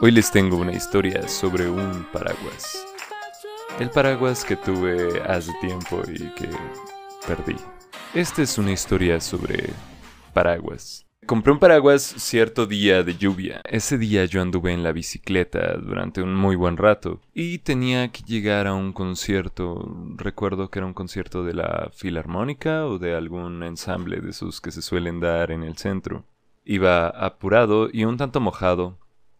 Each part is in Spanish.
Hoy les tengo una historia sobre un paraguas. El paraguas que tuve hace tiempo y que perdí. Esta es una historia sobre paraguas. Compré un paraguas cierto día de lluvia. Ese día yo anduve en la bicicleta durante un muy buen rato y tenía que llegar a un concierto. Recuerdo que era un concierto de la Filarmónica o de algún ensamble de esos que se suelen dar en el centro. Iba apurado y un tanto mojado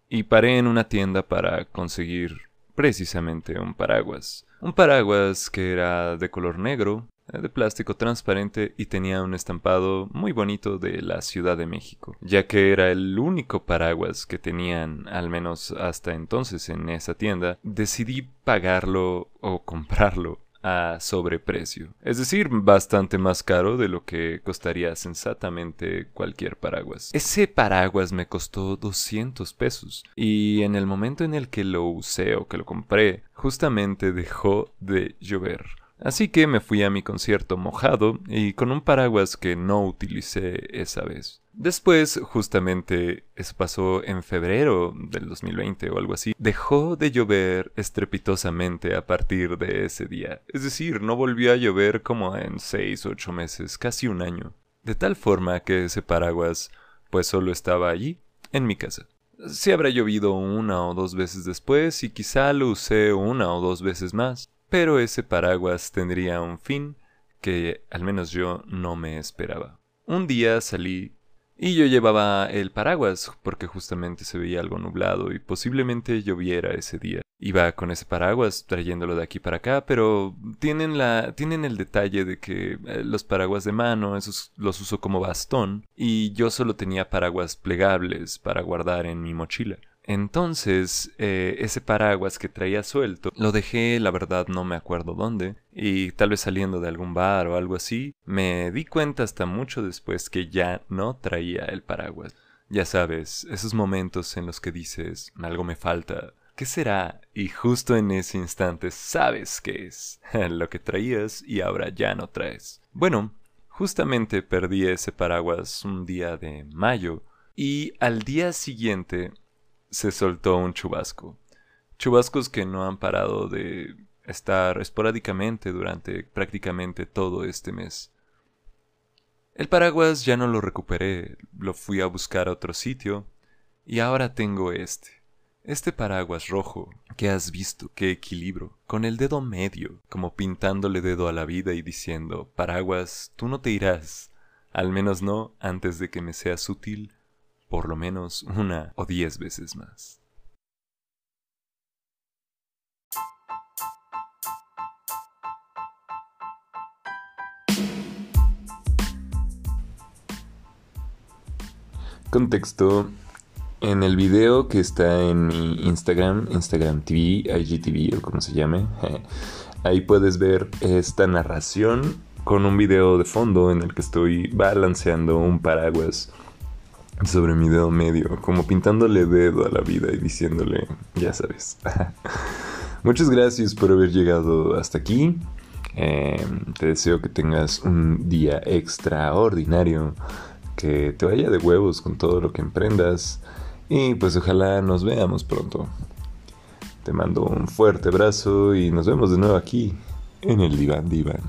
y paré en una tienda para conseguir precisamente un paraguas. Un paraguas que era de color negro, de plástico transparente y tenía un estampado muy bonito de la Ciudad de México, ya que era el único paraguas que tenían, al menos hasta entonces en esa tienda, decidí pagarlo o comprarlo a sobreprecio, es decir, bastante más caro de lo que costaría sensatamente cualquier paraguas. Ese paraguas me costó 200 pesos y en el momento en el que lo usé o que lo compré, justamente dejó de llover. Así que me fui a mi concierto mojado y con un paraguas que no utilicé esa vez. Después, justamente, eso pasó en febrero del 2020 o algo así, dejó de llover estrepitosamente a partir de ese día. Es decir, no volvió a llover como en 6 o 8 meses, casi un año. De tal forma que ese paraguas pues solo estaba allí, en mi casa. Sí habrá llovido una o dos veces después y quizá lo usé una o dos veces más. Pero ese paraguas tendría un fin que al menos yo no me esperaba. Un día salí y yo llevaba el paraguas porque justamente se veía algo nublado y posiblemente lloviera ese día. Iba con ese paraguas trayéndolo de aquí para acá, pero tienen la tienen el detalle de que eh, los paraguas de mano esos los uso como bastón y yo solo tenía paraguas plegables para guardar en mi mochila. Entonces, eh, ese paraguas que traía suelto, lo dejé, la verdad no me acuerdo dónde, y tal vez saliendo de algún bar o algo así, me di cuenta hasta mucho después que ya no traía el paraguas. Ya sabes, esos momentos en los que dices, algo me falta, ¿qué será? Y justo en ese instante sabes qué es, lo que traías y ahora ya no traes. Bueno, justamente perdí ese paraguas un día de mayo, y al día siguiente se soltó un chubasco. Chubascos que no han parado de estar esporádicamente durante prácticamente todo este mes. El paraguas ya no lo recuperé, lo fui a buscar a otro sitio y ahora tengo este. Este paraguas rojo que has visto, qué equilibrio, con el dedo medio, como pintándole dedo a la vida y diciendo, paraguas, tú no te irás, al menos no antes de que me seas útil por lo menos una o diez veces más. Contexto. En el video que está en mi Instagram, Instagram TV, IGTV o como se llame, ahí puedes ver esta narración con un video de fondo en el que estoy balanceando un paraguas sobre mi dedo medio, como pintándole dedo a la vida y diciéndole, ya sabes. Muchas gracias por haber llegado hasta aquí. Em, te deseo que tengas un día extraordinario, que te vaya de huevos con todo lo que emprendas y pues ojalá nos veamos pronto. Te mando un fuerte abrazo y nos vemos de nuevo aquí en el Diván Diván.